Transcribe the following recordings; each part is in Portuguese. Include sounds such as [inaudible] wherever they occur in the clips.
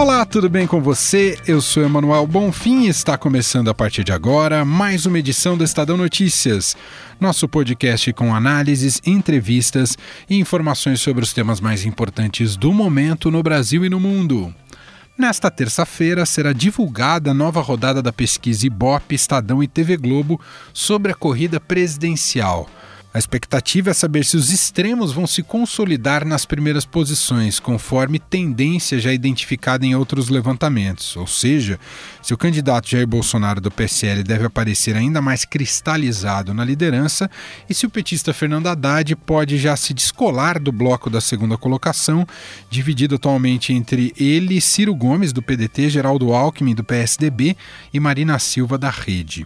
Olá, tudo bem com você? Eu sou Emanuel Bonfim e está começando a partir de agora mais uma edição do Estadão Notícias, nosso podcast com análises, entrevistas e informações sobre os temas mais importantes do momento no Brasil e no mundo. Nesta terça-feira será divulgada a nova rodada da pesquisa Ibope, Estadão e TV Globo sobre a corrida presidencial. A expectativa é saber se os extremos vão se consolidar nas primeiras posições, conforme tendência já identificada em outros levantamentos. Ou seja, se o candidato Jair Bolsonaro do PSL deve aparecer ainda mais cristalizado na liderança e se o petista Fernando Haddad pode já se descolar do bloco da segunda colocação, dividido atualmente entre ele, Ciro Gomes do PDT, Geraldo Alckmin do PSDB e Marina Silva da Rede.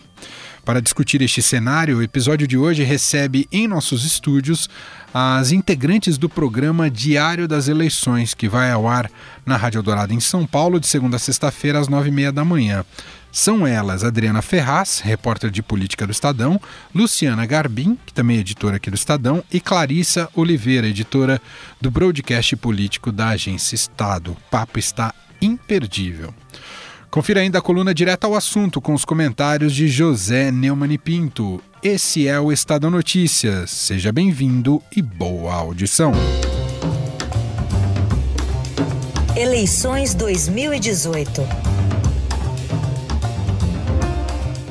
Para discutir este cenário, o episódio de hoje recebe em nossos estúdios as integrantes do programa Diário das Eleições, que vai ao ar na Rádio Dourado em São Paulo de segunda a sexta-feira às nove e meia da manhã. São elas Adriana Ferraz, repórter de política do Estadão, Luciana Garbim, que também é editora aqui do Estadão, e Clarissa Oliveira, editora do broadcast político da Agência Estado. O papo está imperdível. Confira ainda a coluna direta ao assunto com os comentários de José Neumann Pinto. Esse é o Estadão Notícias. Seja bem-vindo e boa audição. Eleições 2018.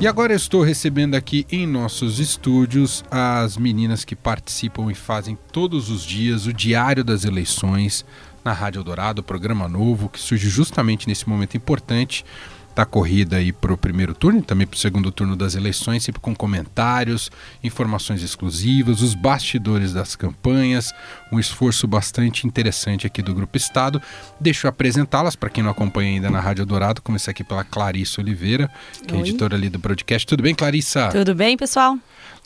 E agora estou recebendo aqui em nossos estúdios as meninas que participam e fazem todos os dias o Diário das Eleições na Rádio Eldorado, programa novo que surge justamente nesse momento importante da corrida aí para o primeiro turno e também para o segundo turno das eleições, sempre com comentários, informações exclusivas, os bastidores das campanhas, um esforço bastante interessante aqui do Grupo Estado. Deixa eu apresentá-las para quem não acompanha ainda na Rádio Dourado. Começar aqui pela Clarissa Oliveira, que é Oi. é editora ali do broadcast. Tudo bem, Clarissa? Tudo bem, pessoal?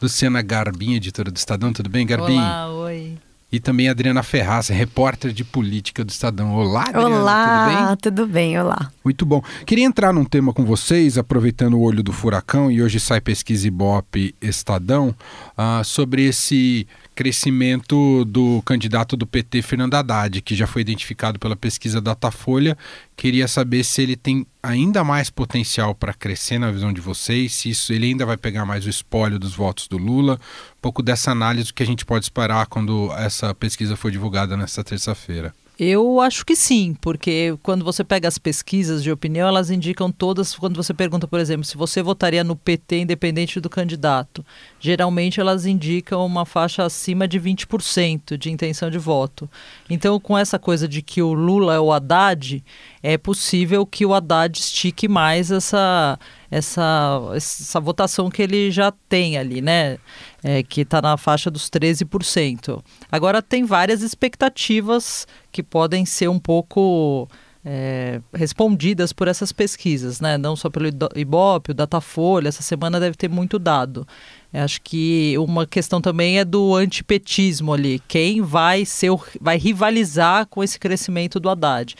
Luciana Garbim, editora do Estadão. Tudo bem, Garbim? Olá, oi. E também Adriana Ferraz, repórter de política do Estadão. Olá, Adriana, olá, tudo bem? Tudo bem, olá. Muito bom. Queria entrar num tema com vocês, aproveitando o olho do furacão, e hoje sai pesquisa Ibope Estadão, uh, sobre esse crescimento do candidato do PT, Fernando Haddad, que já foi identificado pela pesquisa Datafolha. Queria saber se ele tem ainda mais potencial para crescer na visão de vocês, se isso ele ainda vai pegar mais o espólio dos votos do Lula. Um pouco dessa análise que a gente pode esperar quando essa pesquisa for divulgada nesta terça-feira. Eu acho que sim, porque quando você pega as pesquisas de opinião, elas indicam todas, quando você pergunta, por exemplo, se você votaria no PT independente do candidato, geralmente elas indicam uma faixa acima de 20% de intenção de voto. Então, com essa coisa de que o Lula é o Haddad, é possível que o Haddad estique mais essa, essa, essa votação que ele já tem ali, né? É, que está na faixa dos 13%. Agora, tem várias expectativas que podem ser um pouco é, respondidas por essas pesquisas, né? Não só pelo Ibope, o Datafolha, essa semana deve ter muito dado. Eu acho que uma questão também é do antipetismo ali. Quem vai ser vai rivalizar com esse crescimento do Haddad?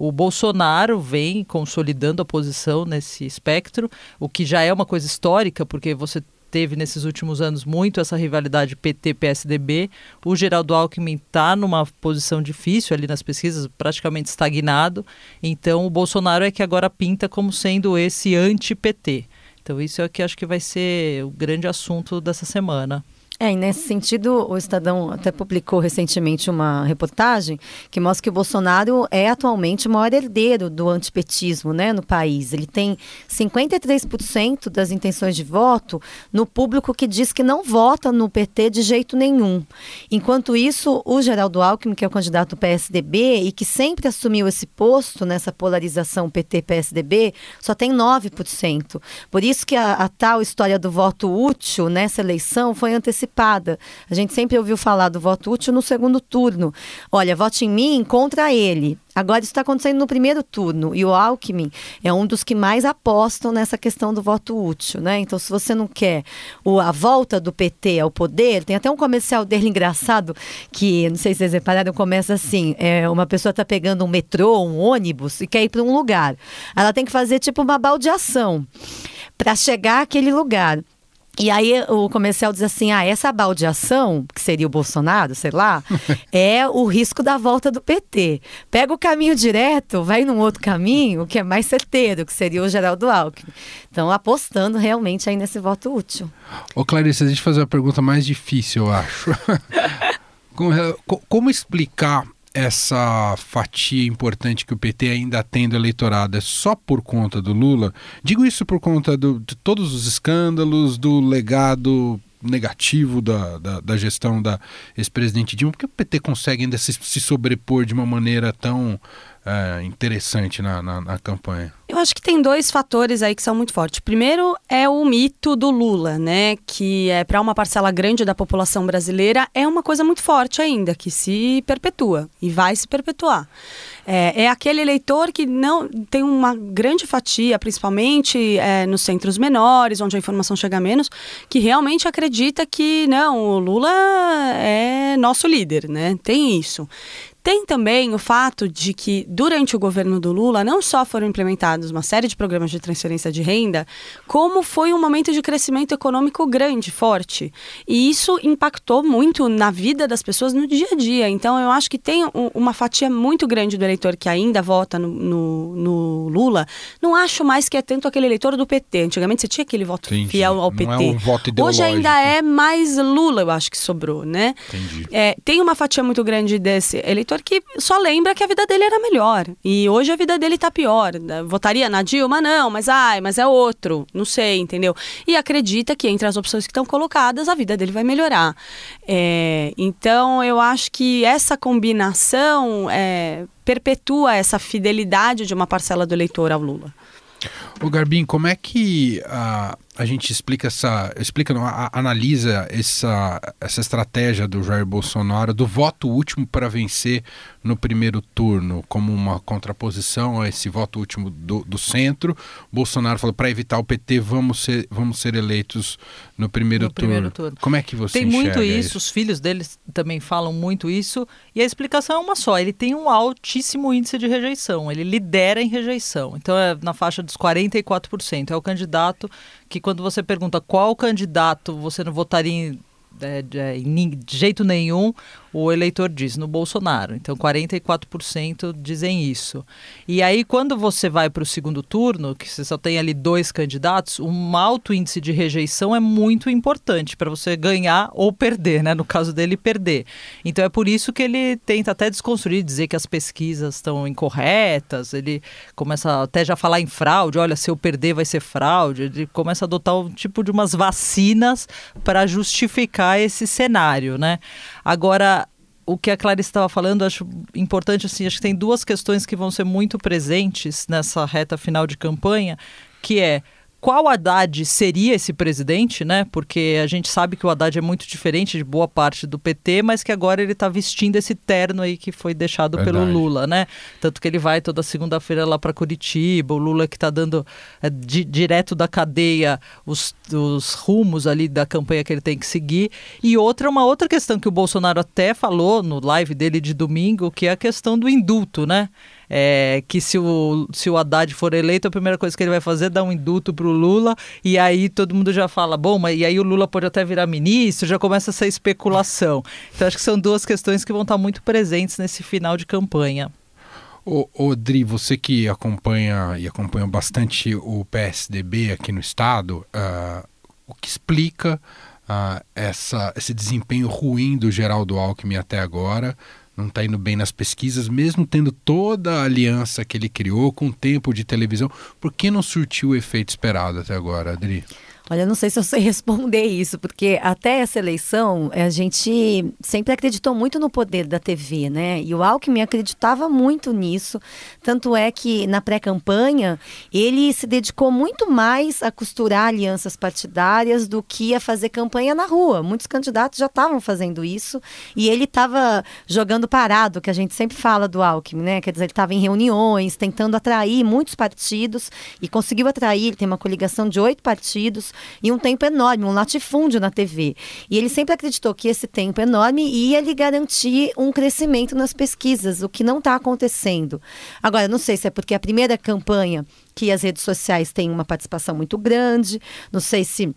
O Bolsonaro vem consolidando a posição nesse espectro, o que já é uma coisa histórica, porque você teve nesses últimos anos muito essa rivalidade PT-PSDB. O Geraldo Alckmin está numa posição difícil ali nas pesquisas, praticamente estagnado. Então o Bolsonaro é que agora pinta como sendo esse anti-PT. Então isso é o que acho que vai ser o grande assunto dessa semana. É, e nesse sentido, o Estadão até publicou recentemente uma reportagem que mostra que o Bolsonaro é atualmente o maior herdeiro do antipetismo né, no país. Ele tem 53% das intenções de voto no público que diz que não vota no PT de jeito nenhum. Enquanto isso, o Geraldo Alckmin, que é o candidato do PSDB e que sempre assumiu esse posto nessa polarização PT-PSDB, só tem 9%. Por isso que a, a tal história do voto útil nessa eleição foi antecipada antecipada. A gente sempre ouviu falar do voto útil no segundo turno. Olha, vote em mim contra ele. Agora isso está acontecendo no primeiro turno e o Alckmin é um dos que mais apostam nessa questão do voto útil, né? Então, se você não quer o, a volta do PT ao poder, tem até um comercial dele [laughs] engraçado que não sei se vocês repararam, começa assim: é, uma pessoa está pegando um metrô, um ônibus e quer ir para um lugar. Ela tem que fazer tipo uma baldeação para chegar àquele lugar. E aí o comercial diz assim: ah, essa baldeação, que seria o Bolsonaro, sei lá, [laughs] é o risco da volta do PT. Pega o caminho direto, vai num outro caminho, que é mais certeiro, que seria o Geraldo Alckmin. Então, apostando realmente aí nesse voto útil. Ô Clarice, a gente fazer uma pergunta mais difícil, eu acho. [laughs] Como explicar essa fatia importante que o PT ainda tem do eleitorado é só por conta do Lula? Digo isso por conta do, de todos os escândalos, do legado negativo da, da, da gestão da ex-presidente Dilma, porque o PT consegue ainda se, se sobrepor de uma maneira tão é, interessante na, na, na, campanha? Eu acho que tem dois fatores aí que são muito fortes. Primeiro é o mito do Lula, né? Que é para uma parcela grande da população brasileira é uma coisa muito forte ainda, que se perpetua e vai se perpetuar. É, é aquele eleitor que não tem uma grande fatia, principalmente é, nos centros menores, onde a informação chega menos, que realmente acredita que não, o Lula é nosso líder, né? Tem isso. Tem também o fato de que, durante o governo do Lula, não só foram implementados uma série de programas de transferência de renda, como foi um momento de crescimento econômico grande, forte. E isso impactou muito na vida das pessoas no dia a dia. Então, eu acho que tem um, uma fatia muito grande do eleitor que ainda vota no, no, no, Lula. Não acho mais que é tanto aquele eleitor do PT. Antigamente você tinha aquele voto sim, fiel ao PT. Não é um voto Hoje ainda é mais Lula, eu acho que sobrou, né? Entendi. É, tem uma fatia muito grande desse eleitor que só lembra que a vida dele era melhor. E hoje a vida dele tá pior. Votaria na Dilma? Não, mas ai, mas é outro. Não sei, entendeu? E acredita que entre as opções que estão colocadas, a vida dele vai melhorar. É, então eu acho que essa combinação é, perpetua essa fidelidade de uma parcela do eleitor ao Lula. O Garbim, como é que a gente explica essa, explica, não, a, analisa essa, essa estratégia do Jair Bolsonaro do voto último para vencer no primeiro turno, como uma contraposição a esse voto último do, do centro? Bolsonaro falou para evitar o PT, vamos ser, vamos ser eleitos no primeiro, no turno. primeiro turno. Como é que você Tem muito isso, isso, os filhos deles também falam muito isso, e a explicação é uma só: ele tem um altíssimo índice de rejeição, ele lidera em rejeição. Então é na faixa dos 40 44%. É o candidato que, quando você pergunta qual candidato você não votaria em, é, de, de jeito nenhum, o eleitor diz no Bolsonaro. Então, 44% dizem isso. E aí, quando você vai para o segundo turno, que você só tem ali dois candidatos, um alto índice de rejeição é muito importante para você ganhar ou perder, né? No caso dele, perder. Então, é por isso que ele tenta até desconstruir, dizer que as pesquisas estão incorretas. Ele começa até já a falar em fraude. Olha, se eu perder, vai ser fraude. Ele começa a adotar um tipo de umas vacinas para justificar esse cenário, né? Agora, o que a Clarice estava falando, acho importante assim, acho que tem duas questões que vão ser muito presentes nessa reta final de campanha, que é qual Haddad seria esse presidente, né? Porque a gente sabe que o Haddad é muito diferente de boa parte do PT, mas que agora ele está vestindo esse terno aí que foi deixado Verdade. pelo Lula, né? Tanto que ele vai toda segunda-feira lá para Curitiba, o Lula que está dando é, di direto da cadeia os, os rumos ali da campanha que ele tem que seguir. E outra, uma outra questão que o Bolsonaro até falou no live dele de domingo, que é a questão do indulto, né? É, que se o, se o Haddad for eleito, a primeira coisa que ele vai fazer é dar um induto para o Lula, e aí todo mundo já fala, bom, mas e aí o Lula pode até virar ministro, já começa essa especulação. Então acho que são duas questões que vão estar muito presentes nesse final de campanha. Ô, Odri, você que acompanha e acompanha bastante o PSDB aqui no estado, uh, o que explica uh, essa, esse desempenho ruim do Geraldo Alckmin até agora? Não está indo bem nas pesquisas, mesmo tendo toda a aliança que ele criou com o tempo de televisão, por que não surtiu o efeito esperado até agora, Adri? Olha, não sei se eu sei [laughs] responder isso, porque até essa eleição a gente sempre acreditou muito no poder da TV, né? E o Alckmin acreditava muito nisso. Tanto é que na pré-campanha ele se dedicou muito mais a costurar alianças partidárias do que a fazer campanha na rua. Muitos candidatos já estavam fazendo isso e ele estava jogando parado, que a gente sempre fala do Alckmin, né? Quer dizer, ele estava em reuniões, tentando atrair muitos partidos e conseguiu atrair. Ele tem uma coligação de oito partidos e um tempo enorme, um latifúndio na TV. E ele sempre acreditou que esse tempo enorme ia lhe garantir um crescimento nas pesquisas, o que não está acontecendo. Agora, não sei se é porque a primeira campanha que as redes sociais têm uma participação muito grande, não sei se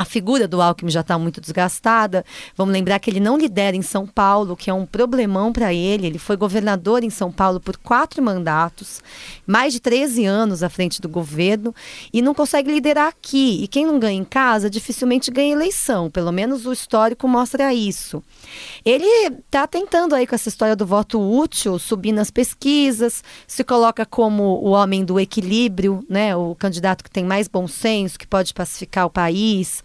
a figura do Alckmin já está muito desgastada. Vamos lembrar que ele não lidera em São Paulo, que é um problemão para ele. Ele foi governador em São Paulo por quatro mandatos, mais de 13 anos à frente do governo, e não consegue liderar aqui. E quem não ganha em casa dificilmente ganha eleição. Pelo menos o histórico mostra isso. Ele está tentando aí com essa história do voto útil, subir nas pesquisas, se coloca como o homem do equilíbrio, né? O candidato que tem mais bom senso, que pode pacificar o país.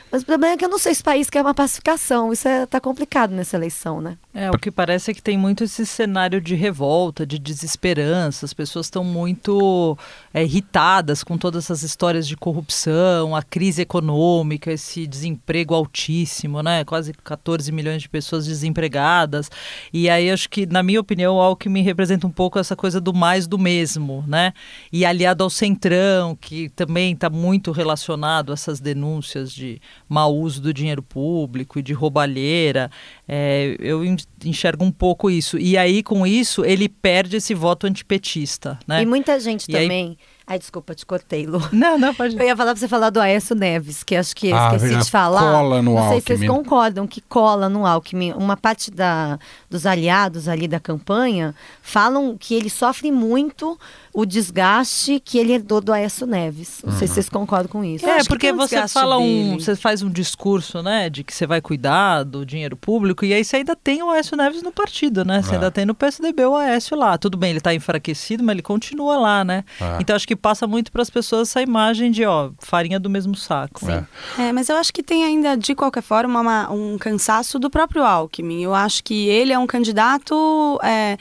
Mas o problema é que eu não sei se o país quer uma pacificação. Isso está é, complicado nessa eleição, né? É, o que parece é que tem muito esse cenário de revolta, de desesperança. As pessoas estão muito é, irritadas com todas essas histórias de corrupção, a crise econômica, esse desemprego altíssimo, né? Quase 14 milhões de pessoas desempregadas. E aí acho que, na minha opinião, o Alckmin representa um pouco essa coisa do mais do mesmo, né? E aliado ao Centrão, que também está muito relacionado a essas denúncias de mau uso do dinheiro público e de roubalheira. É, eu enxergo um pouco isso. E aí, com isso, ele perde esse voto antipetista, né? E muita gente E também. Aí... Ai, desculpa, te cortei, Lu. [laughs] Não, não, pode. Eu ia falar pra você falar do Aécio Neves, que acho que Ah, esqueci verdade, de falar. cola no Não sei se Alckmin. vocês concordam que cola no Alckmin. Uma parte da, dos aliados ali da campanha falam que ele sofre muito o desgaste que ele herdou do Aécio Neves. Não sei se vocês concordam com isso. É, porque um você fala um, dele. você faz um discurso, né, de que você vai cuidar do dinheiro público e aí você ainda tem o Aécio Neves no partido, né? Você É. ainda tem no PSDB o Aécio lá. Tudo bem, ele está enfraquecido, mas ele continua lá, né? É. Então acho que passa muito para as pessoas essa imagem de, ó, farinha do mesmo saco. É. É, mas eu acho que tem ainda, de qualquer forma, uma- um cansaço do próprio Alckmin. Eu acho que ele é um candidato é,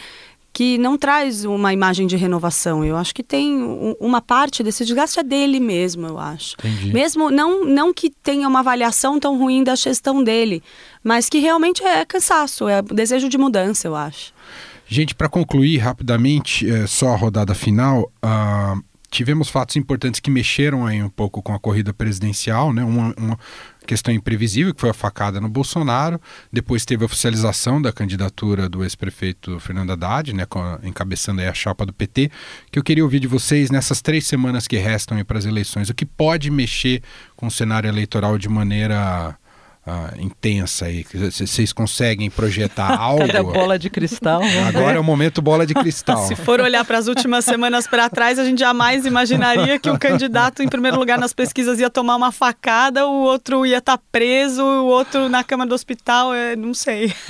que não traz uma imagem de renovação. Eu acho que tem um- uma parte desse desgaste é dele mesmo, eu acho. Entendi. Mesmo, não, não que tenha uma avaliação tão ruim da gestão dele, mas que realmente é cansaço, é desejo de mudança, eu acho. Gente, para concluir rapidamente, é, só a rodada final, ah, tivemos fatos importantes que mexeram aí um pouco com a corrida presidencial, né? Uma, uma questão imprevisível, que foi a facada no Bolsonaro. Depois teve a oficialização da candidatura do ex-prefeito Fernando Haddad, né? encabeçando aí a chapa do PT. Que eu queria ouvir de vocês nessas três semanas que restam para as eleições. O que pode mexer com o cenário eleitoral de maneira ah, intensa aí? Vocês conseguem projetar algo? [laughs] Cadê a bola de cristal? Ver. Agora é o momento bola de cristal. Se for olhar para as últimas semanas para trás, a gente jamais imaginaria que o candidato, em primeiro lugar nas pesquisas, ia tomar uma facada, o outro ia estar preso, o outro na cama do hospital, é, não sei. [laughs]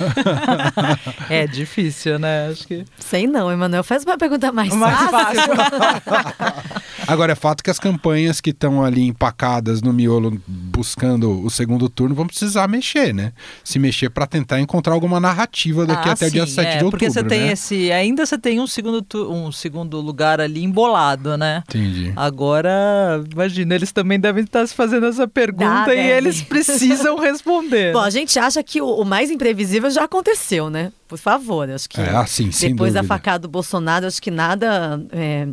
É difícil, né? Acho que Sei não, Emanuel. Faz uma pergunta mais, mais fácil. fácil. [laughs] Agora é fato que as campanhas que estão ali empacadas no miolo buscando o segundo turno vão precisar mexer, né? Se mexer para tentar encontrar alguma narrativa daqui Ah, até o dia sim, 7 é, de outubro, Porque você tem né? esse. Ainda você tem um segundo, tu- um segundo lugar ali embolado, né? Entendi. Agora, imagina, eles também devem estar se fazendo essa pergunta Dá, e deve. eles precisam [laughs] responder. Bom, a gente acha que o, o mais imprevisível já aconteceu, né? Por favor, acho que É, assim, depois da facada do Bolsonaro, acho que nada é,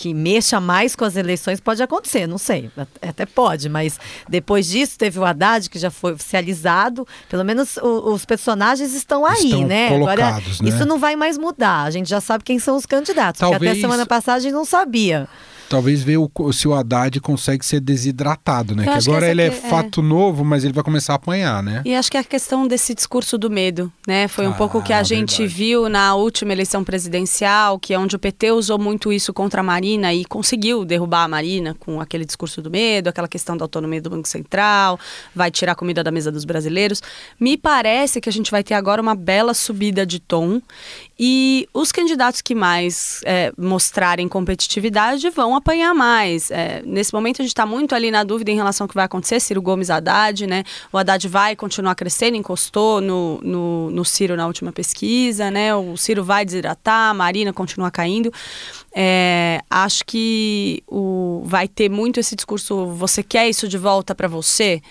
que mexa mais com as eleições pode acontecer, não sei, at- até pode, mas depois disso teve o Haddad que já foi oficializado, pelo menos o- os personagens estão aí, Estão né? colocados, né? isso não vai mais mudar, a gente já sabe quem são os candidatos, porque Talvez- até semana passada a gente não sabia. Talvez ver o, se o Haddad consegue ser desidratado, né? Eu Que que agora essa ele é que- é. fato novo, mas ele vai começar a apanhar, né? E acho que é a questão desse discurso do medo, né? Foi um Ah, pouco o que a gente verdade. viu na última eleição presidencial, que é onde o PT usou muito isso contra a Marina e conseguiu derrubar a Marina com aquele discurso do medo, aquela questão da autonomia do Banco Central, vai tirar a comida da mesa dos brasileiros. Me parece que a gente vai ter agora uma bela subida de tom E os candidatos que mais é, mostrarem competitividade vão apanhar mais. É, nesse momento a gente está muito ali na dúvida em relação ao que vai acontecer. Ciro Gomes Haddad, né? O Haddad vai continuar crescendo, encostou no, no, no Ciro na última pesquisa, né? O Ciro vai desidratar, a Marina continua caindo. É, acho que o, vai ter muito esse discurso: você quer isso de volta para você?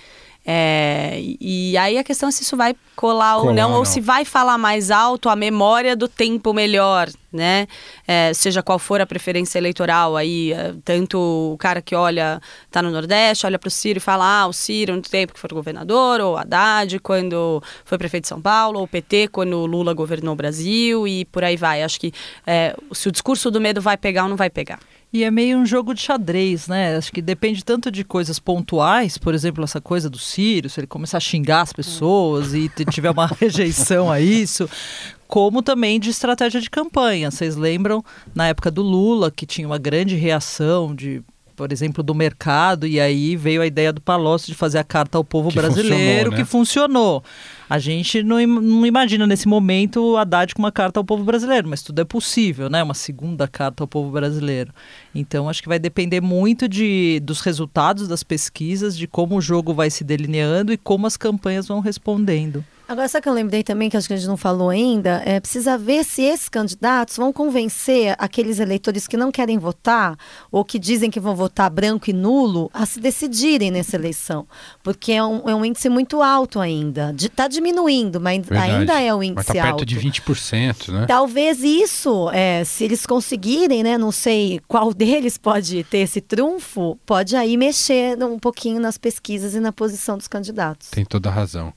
É, e aí a questão é se isso vai colar, colar ou não, ou se vai falar mais alto a memória do tempo melhor, né? É, seja qual for a preferência eleitoral aí, é, tanto o cara que olha, tá no Nordeste, olha para o Ciro e fala, ah, o Ciro no tempo que foi governador, ou Haddad quando foi prefeito de São Paulo, ou o PT quando o Lula governou o Brasil e por aí vai. Acho que é, se o discurso do medo vai pegar ou não vai pegar. E é meio um jogo de xadrez, né? Acho que depende tanto de coisas pontuais, por exemplo, essa coisa do Ciro, se ele começar a xingar as pessoas e tiver uma [laughs] rejeição a isso, como também de estratégia de campanha. Vocês lembram na época do Lula, que tinha uma grande reação de por exemplo, do mercado, e aí veio a ideia do Palocci de fazer a carta ao povo que brasileiro, funcionou, né? que funcionou. A gente não, não imagina nesse momento Haddad com uma carta ao povo brasileiro, mas tudo é possível, né? Uma segunda carta ao povo brasileiro. Então, acho que vai depender muito de, dos resultados das pesquisas, de como o jogo vai se delineando e como as campanhas vão respondendo. Agora, sabe que eu lembrei também, que acho que a gente não falou ainda? É, precisa ver se esses candidatos vão convencer aqueles eleitores que não querem votar ou que dizem que vão votar branco e nulo a se decidirem nessa eleição. Porque é um, é um índice muito alto ainda. Está diminuindo, mas Verdade. ainda é um índice mas tá perto alto. de 20%, né? Talvez isso, é, se eles conseguirem, né? Não sei qual [laughs] deles pode ter esse trunfo, pode aí mexer um pouquinho nas pesquisas e na posição dos candidatos. Tem toda a razão.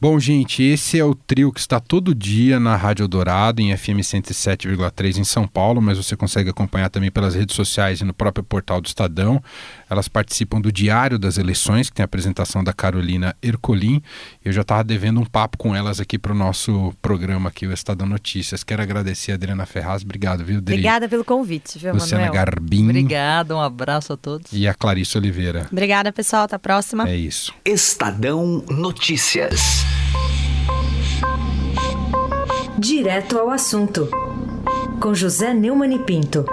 Bom, gente, esse é o trio que está todo dia na Rádio Dourado, em FM 107,3 em São Paulo, mas você consegue acompanhar também pelas redes sociais e no próprio portal do Estadão. Elas participam do Diário das Eleições, que tem a apresentação da Carolina Ercolim. Eu já estava devendo um papo com elas aqui para o nosso programa aqui, o Estadão Notícias. Quero agradecer a Adriana Ferraz. Obrigado, viu, Adri? Obrigada pelo convite, viu, Luciana Manuel? Garbim. Obrigada, um abraço a todos. E a Clarice Oliveira. Obrigada, pessoal. Até a próxima. É isso. Estadão Notícias. Direto ao assunto, com José Neumann e Pinto.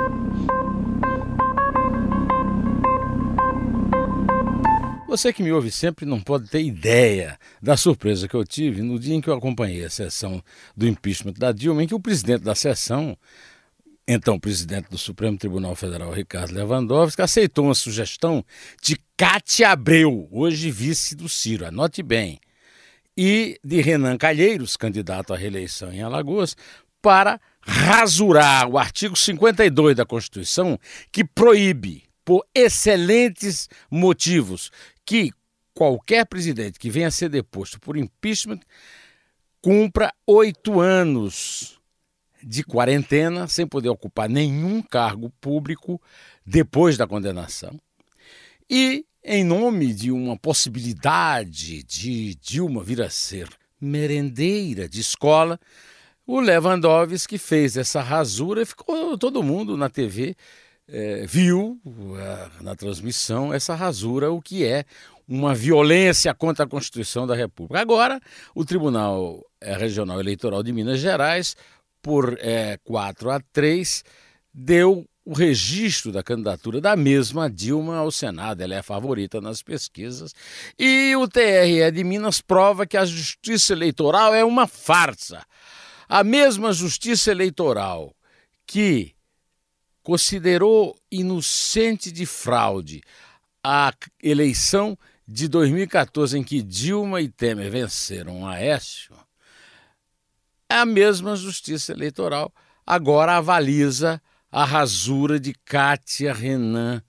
Você que me ouve sempre não pode ter ideia da surpresa que eu tive no dia em que eu acompanhei a sessão do impeachment da Dilma, em que o presidente da sessão, então presidente do Supremo Tribunal Federal, Ricardo Lewandowski, aceitou uma sugestão de Cátia Abreu, hoje vice do Ciro, anote bem e de Renan Calheiros, candidato à reeleição em Alagoas, para rasurar o artigo 52 da Constituição, que proíbe, por excelentes motivos, que qualquer presidente que venha a ser deposto por impeachment cumpra oito anos de quarentena sem poder ocupar nenhum cargo público depois da condenação. E em nome de uma possibilidade de Dilma vir a ser merendeira de escola, o Lewandowski fez essa rasura e ficou todo mundo na TV é, viu é, na transmissão essa rasura, o que é uma violência contra a Constituição da República. Agora, o Tribunal é, Regional Eleitoral de Minas Gerais, por é, 4 a 3, deu o registro da candidatura da mesma Dilma ao Senado. Ela é a favorita nas pesquisas. E o TRE de Minas prova que a justiça eleitoral é uma farsa. A mesma justiça eleitoral que considerou inocente de fraude a eleição de 2014 em que Dilma e Temer venceram Aécio, é a mesma justiça eleitoral agora avaliza a rasura de Kátia Renan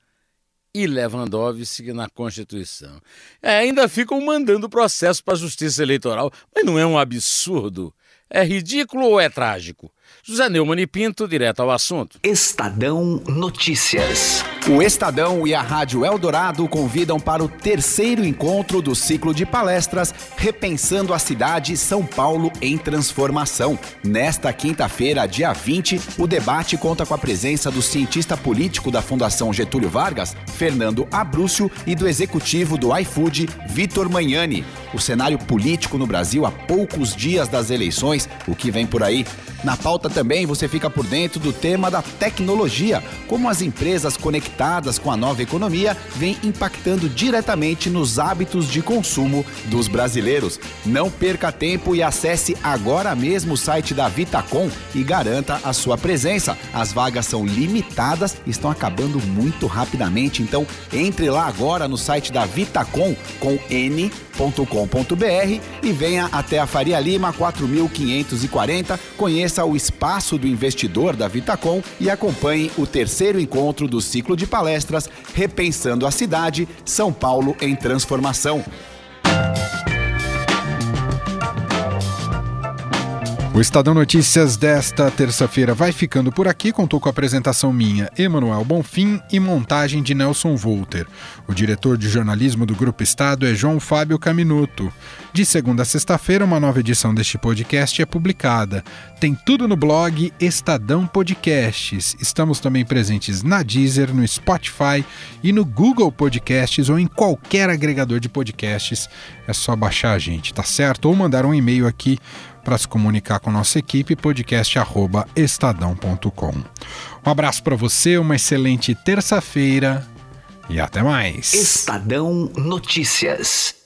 e Lewandowski na Constituição. É, ainda ficam mandando processo para a Justiça Eleitoral, mas não é um absurdo? É ridículo ou é trágico? José Neumann e Pinto, direto ao assunto. Estadão Notícias. O Estadão e a Rádio Eldorado convidam para o terceiro encontro do ciclo de palestras Repensando a Cidade São Paulo em Transformação. Nesta quinta-feira, dia 20, o debate conta com a presença do cientista político da Fundação Getúlio Vargas, Fernando Abrúcio, e do executivo do iFood, Vitor Manhani. O cenário político no Brasil há poucos dias das eleições, o que vem por aí? Na pauta também você fica por dentro do tema da tecnologia, como as empresas conectadas com a nova economia vêm impactando diretamente nos hábitos de consumo dos brasileiros. Não perca tempo e acesse agora mesmo o site da Vitacom e garanta a sua presença. As vagas são limitadas, estão acabando muito rapidamente, então entre lá agora no site da Vitacom com n.com.br e venha até a Faria Lima 4540, conheça o espaço do investidor da Vitacom e acompanhe o terceiro encontro do ciclo de palestras Repensando a Cidade, São Paulo em Transformação. O Estadão Notícias desta terça-feira vai ficando por aqui. Contou com a apresentação minha, Emanuel Bonfim, e montagem de Nelson Volter. O diretor de jornalismo do Grupo Estado é João Fábio Caminuto. De segunda a sexta-feira, uma nova edição deste podcast é publicada. Tem tudo no blog Estadão Podcasts. Estamos também presentes na Deezer, no Spotify e no Google Podcasts ou em qualquer agregador de podcasts. É só baixar a gente, tá certo? Ou mandar um e-mail aqui para se comunicar com nossa equipe, podcast@estadão.com. Um abraço para você, uma excelente terça-feira e até mais. Estadão Notícias.